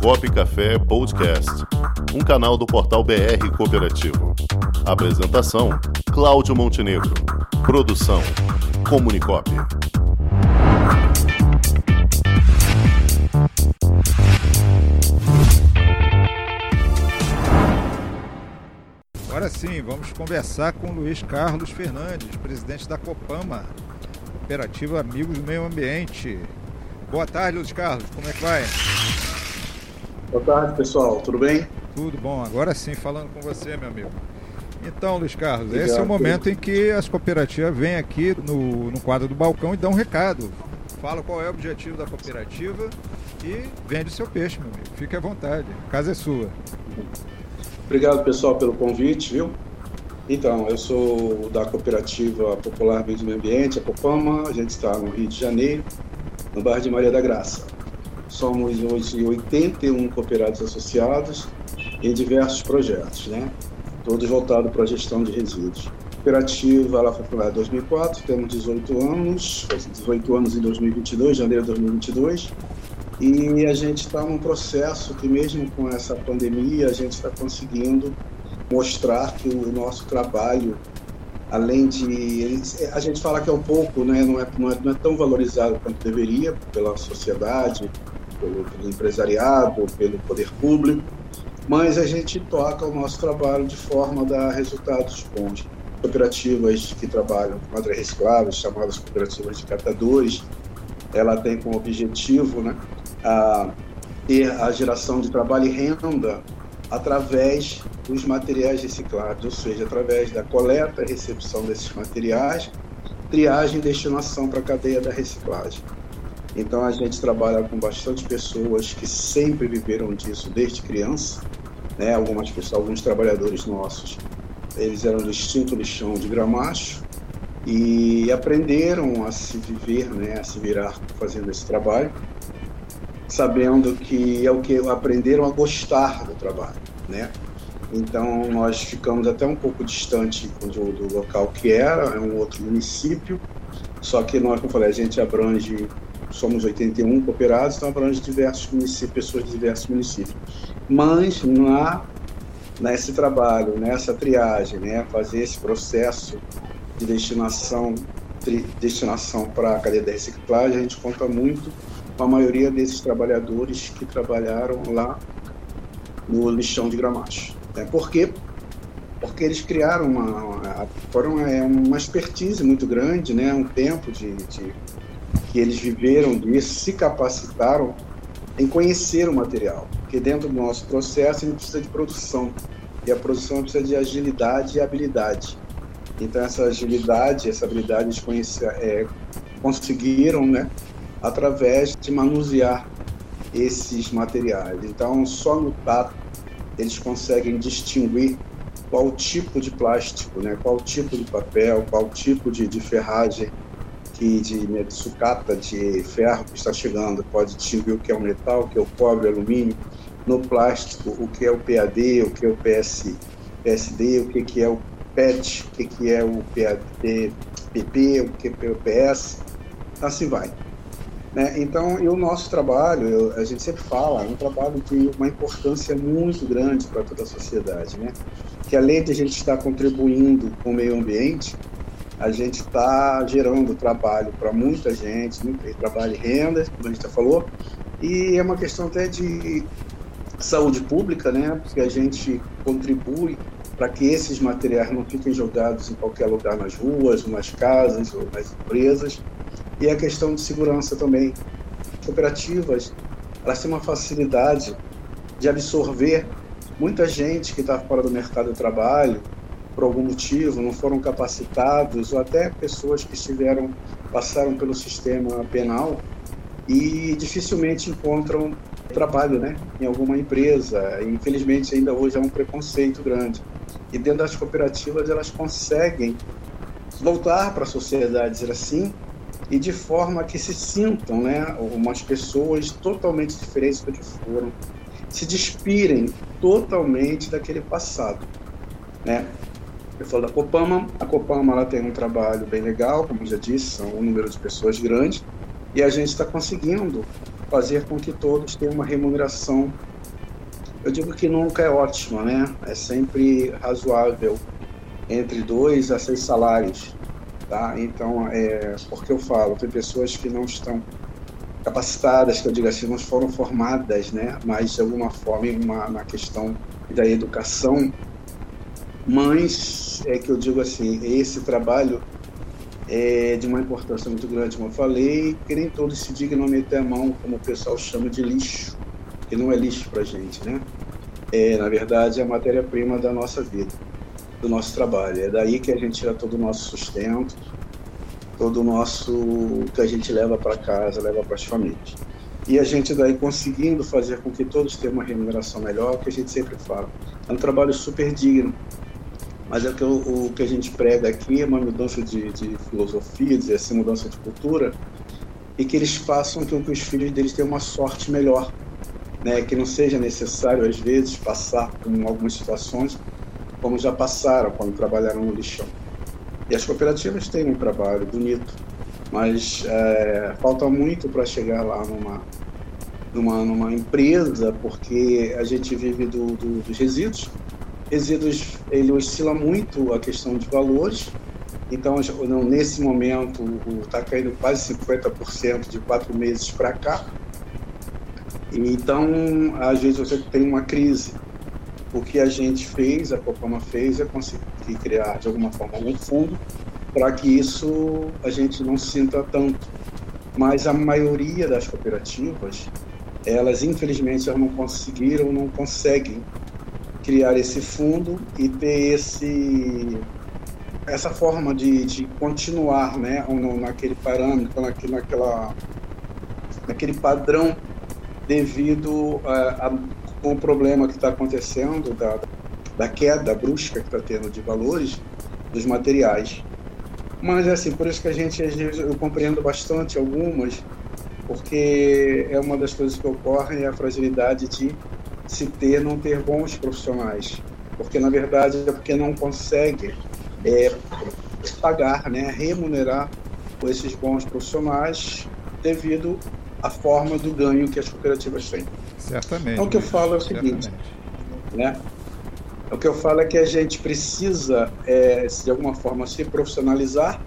Comunicop Café Podcast, um canal do portal BR Cooperativo. Apresentação: Cláudio Montenegro. Produção: Comunicop. Agora sim, vamos conversar com Luiz Carlos Fernandes, presidente da Copama, Cooperativa Amigos do Meio Ambiente. Boa tarde, Luiz Carlos, como é que vai? Boa tarde, pessoal, tudo bem? Tudo bom, agora sim, falando com você, meu amigo. Então, Luiz Carlos, Obrigado, esse é o momento em que as cooperativas vêm aqui no, no quadro do balcão e dão um recado. Fala qual é o objetivo da cooperativa e vende o seu peixe, meu amigo. Fique à vontade, a casa é sua. Obrigado, pessoal, pelo convite, viu? Então, eu sou da Cooperativa Popular Meio Ambiente, a Copama. A gente está no Rio de Janeiro, no bairro de Maria da Graça. Somos hoje 81 cooperados associados em diversos projetos, né? Todos voltados para a gestão de resíduos. Cooperativa ela foi fundada em 2004, temos 18 anos, 18 anos em 2022, janeiro de 2022 e a gente está num processo que, mesmo com essa pandemia, a gente está conseguindo mostrar que o nosso trabalho, além de. A gente fala que é um pouco, né, não, é, não, é, não é tão valorizado quanto deveria pela sociedade, pelo, pelo empresariado, pelo poder público, mas a gente toca o nosso trabalho de forma a dar resultados bons. Cooperativas que trabalham com materiais recicláveis, chamadas cooperativas de catadores, ela tem como objetivo né, a ter a geração de trabalho e renda através dos materiais reciclados, ou seja, através da coleta e recepção desses materiais, triagem e destinação para a cadeia da reciclagem. Então a gente trabalha com bastante pessoas que sempre viveram disso desde criança, né? Algumas pessoas, alguns trabalhadores nossos, eles eram do extinto lixão de Gramacho e aprenderam a se viver, né? A se virar fazendo esse trabalho sabendo que é o que aprenderam a gostar do trabalho, né? Então nós ficamos até um pouco distante do, do local que era, é um outro município, só que nós, como eu falei, a gente abrange, somos 81 cooperados, então abrange diversos municípios, pessoas de diversos municípios. Mas na nesse trabalho, nessa triagem, né, fazer esse processo de destinação destinação para a cadeia de reciclagem, a gente conta muito com a maioria desses trabalhadores que trabalharam lá no lixão de Gramacho. Né? Por quê? Porque eles criaram uma, uma foram é, uma expertise muito grande, né? um tempo de, de que eles viveram disso, se capacitaram em conhecer o material, porque dentro do nosso processo a gente precisa de produção e a produção precisa de agilidade e habilidade. Então essa agilidade, essa habilidade eles conhecer, é, conseguiram, né, através de manusear esses materiais. Então, só no tato eles conseguem distinguir qual tipo de plástico, né, qual tipo de papel, qual tipo de, de ferragem que de, né, de, sucata de ferro que está chegando. Pode distinguir o que é o metal, o que é o cobre, o alumínio. No plástico, o que é o PAD, o que é o PS, PSD, o que, que é o PET, o que, que é o PAD, PP, o que é o PS. Assim vai. Né? Então, e o nosso trabalho, eu, a gente sempre fala, é um trabalho de uma importância muito grande para toda a sociedade, né? Que além de a gente estar contribuindo com o meio ambiente, a gente está gerando trabalho para muita gente, muito trabalho e renda, como a gente já falou, e é uma questão até de saúde pública, né? Porque a gente contribui para que esses materiais não fiquem jogados em qualquer lugar nas ruas, nas casas ou nas empresas, e a questão de segurança também. Cooperativas, elas têm uma facilidade de absorver muita gente que está fora do mercado de trabalho por algum motivo, não foram capacitados, ou até pessoas que estiveram, passaram pelo sistema penal e dificilmente encontram trabalho né, em alguma empresa. Infelizmente, ainda hoje é um preconceito grande. E dentro das cooperativas, elas conseguem voltar para a sociedade, dizer assim, e de forma que se sintam né, umas pessoas totalmente diferentes do que foram, se despirem totalmente daquele passado. Né? Eu falo da Copama, a Copama ela tem um trabalho bem legal, como já disse, são um número de pessoas grande, e a gente está conseguindo fazer com que todos tenham uma remuneração eu digo que nunca é ótima, né? É sempre razoável entre dois a seis salários, tá? Então, é porque eu falo, tem pessoas que não estão capacitadas, que eu digo assim, não foram formadas, né? Mas de alguma forma, uma, na questão da educação, mas é que eu digo assim, esse trabalho é de uma importância muito grande, como eu falei, que nem todos se dignam meter a mão, como o pessoal chama de lixo, que não é lixo para gente, né? É, na verdade, é a matéria-prima da nossa vida, do nosso trabalho. É daí que a gente tira todo o nosso sustento, todo o nosso que a gente leva para casa, leva para as famílias. E a gente daí conseguindo fazer com que todos tenham uma remuneração melhor, que a gente sempre fala. É um trabalho super digno, mas é que o, o, que a gente prega aqui é uma mudança de, de filosofia, dizer assim, mudança de cultura, e que eles façam com que os filhos deles tenham uma sorte melhor, né? que não seja necessário, às vezes, passar por algumas situações como já passaram quando trabalharam no lixão. E as cooperativas têm um trabalho bonito, mas é, falta muito para chegar lá numa, numa, numa empresa, porque a gente vive do, do, dos resíduos, resíduos ele oscila muito a questão de valores. Então, nesse momento, está caindo quase 50% de quatro meses para cá. Então, às vezes você tem uma crise. O que a gente fez, a Copama fez, é conseguir criar, de alguma forma, um fundo para que isso a gente não sinta tanto. Mas a maioria das cooperativas, elas infelizmente elas não conseguiram, não conseguem criar esse fundo e ter esse essa forma de, de continuar né, naquele parâmetro, naquele, naquela, naquele padrão devido a, a, problema que está acontecendo da, da queda brusca que está tendo de valores dos materiais. Mas assim, por isso que a gente, às vezes, eu compreendo bastante algumas, porque é uma das coisas que ocorre, é a fragilidade de se ter, não ter bons profissionais, porque na verdade é porque não consegue é, pagar, né, remunerar esses bons profissionais devido à forma do ganho que as cooperativas têm. Certamente. Então o que eu falo é o seguinte, né? O que eu falo é que a gente precisa, é, de alguma forma, se profissionalizar,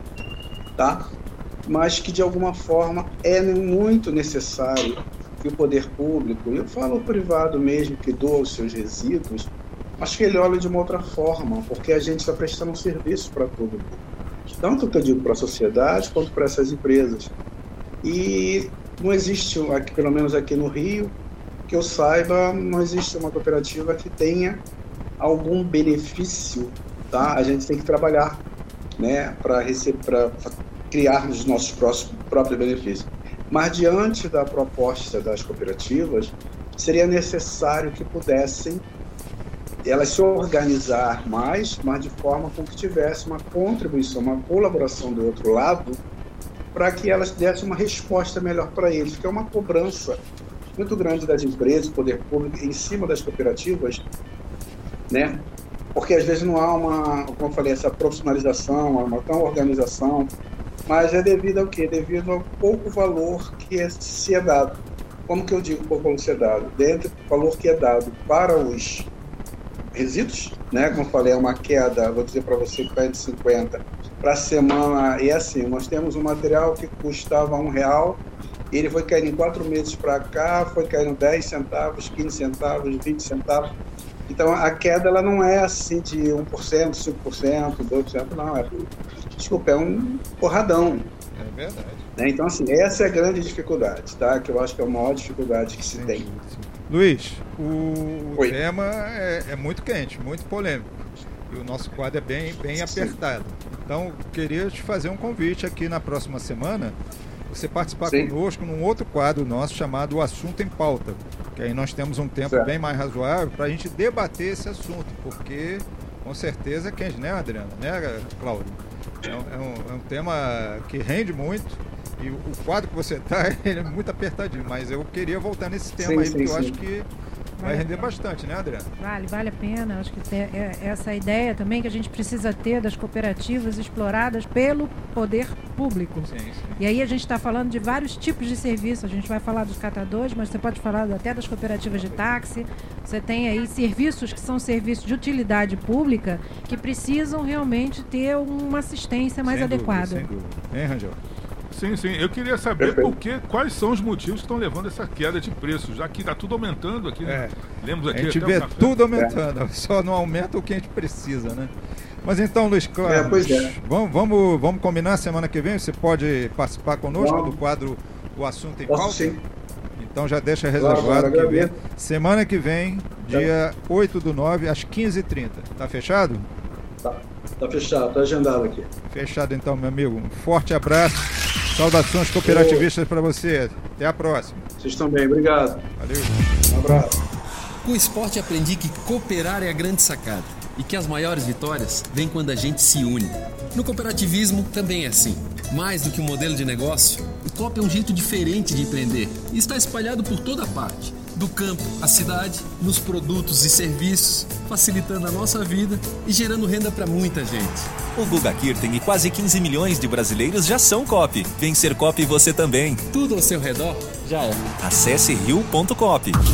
tá? Mas que de alguma forma é muito necessário que o poder público, eu falo o privado mesmo, que doa os seus resíduos, acho que ele olha de uma outra forma, porque a gente está prestando um serviço para todo mundo. Tanto que eu digo para a sociedade quanto para essas empresas. E não existe, aqui, pelo menos aqui no Rio, que eu saiba, não existe uma cooperativa que tenha algum benefício, tá? A gente tem que trabalhar, né, para criarmos os nossos próprios benefícios. Mas, diante da proposta das cooperativas, seria necessário que pudessem elas se organizar mais, mas de forma com que tivesse uma contribuição, uma colaboração do outro lado, para que elas dessem uma resposta melhor para eles, que é uma cobrança muito grande das empresas, poder público, em cima das cooperativas, né? Porque às vezes não há uma, como eu falei, essa profissionalização, uma tão organização, mas é devido ao quê? Devido ao pouco valor que é, se é dado. Como que eu digo pouco valor se é dado? Dentro do valor que é dado para os resíduos, né? Como eu falei, é uma queda, vou dizer para você que de 50 para a semana. E é assim, nós temos um material que custava um real, ele foi caindo em quatro meses para cá, foi caindo 10 centavos, 15 centavos, 20 centavos. Então a queda ela não é assim de 1%, 5%, 2%, não. É, desculpa, é um porradão. É verdade. Né? Então, assim, essa é a grande dificuldade, tá? Que eu acho que é a maior dificuldade que se tem. Luiz, o Oi. tema é, é, muito quente, muito polêmico. E o nosso quadro é bem, bem apertado. Então, queria te fazer um convite aqui na próxima semana você participar Sim. conosco num outro quadro nosso chamado O Assunto em Pauta. Que aí nós temos um tempo certo. bem mais razoável para a gente debater esse assunto, porque com certeza é quente, né, Adriana? Né, Cláudio? É um, é, um, é um, tema que rende muito. E o, quadro que você está é muito apertadinho, mas eu queria voltar nesse tema sim, aí, sim, porque eu acho que vai render bastante, né, Adriana? Vale, vale a pena. Acho que é essa ideia também que a gente precisa ter das cooperativas exploradas pelo poder público. Sim, sim. E aí a gente está falando de vários tipos de serviço. A gente vai falar dos catadores, mas você pode falar até das cooperativas de táxi. Você tem aí serviços que são serviços de utilidade pública que precisam realmente ter uma assistência mais Sem dúvida, adequada. sem dúvida. Hein, Rangel? Sim, sim. Eu queria saber Perfeito. por que, quais são os motivos que estão levando essa queda de preços, já que está tudo aumentando aqui. Né? É. Lemos A aqui gente até vê o café. tudo aumentando, só não aumenta o que a gente precisa, né? Mas então, Luiz Cláudio, É, pois é. vamos, vamos, vamos combinar semana que vem? Você pode participar conosco Vamos. do quadro O Assunto em Posso Pauta? sim. Então já deixa reservado claro, que vem. Semana que vem, dia 8 do 9, às 15h30. Tá fechado? Tá, tá fechado, tá agendado aqui. Fechado então, meu amigo. Um forte abraço. Saudações cooperativistas para você. Até a próxima. Vocês estão bem, obrigado. Valeu. Um abraço. Com o esporte aprendi que cooperar é a grande sacada e que as maiores vitórias vêm quando a gente se une. No cooperativismo também é assim. Mais do que um modelo de negócio, o COP é um jeito diferente de empreender e está espalhado por toda parte. Do campo à cidade, nos produtos e serviços, facilitando a nossa vida e gerando renda para muita gente. O Guga Kirten e quase 15 milhões de brasileiros já são COP. Vem ser COP você também. Tudo ao seu redor já é. Acesse rio.cop.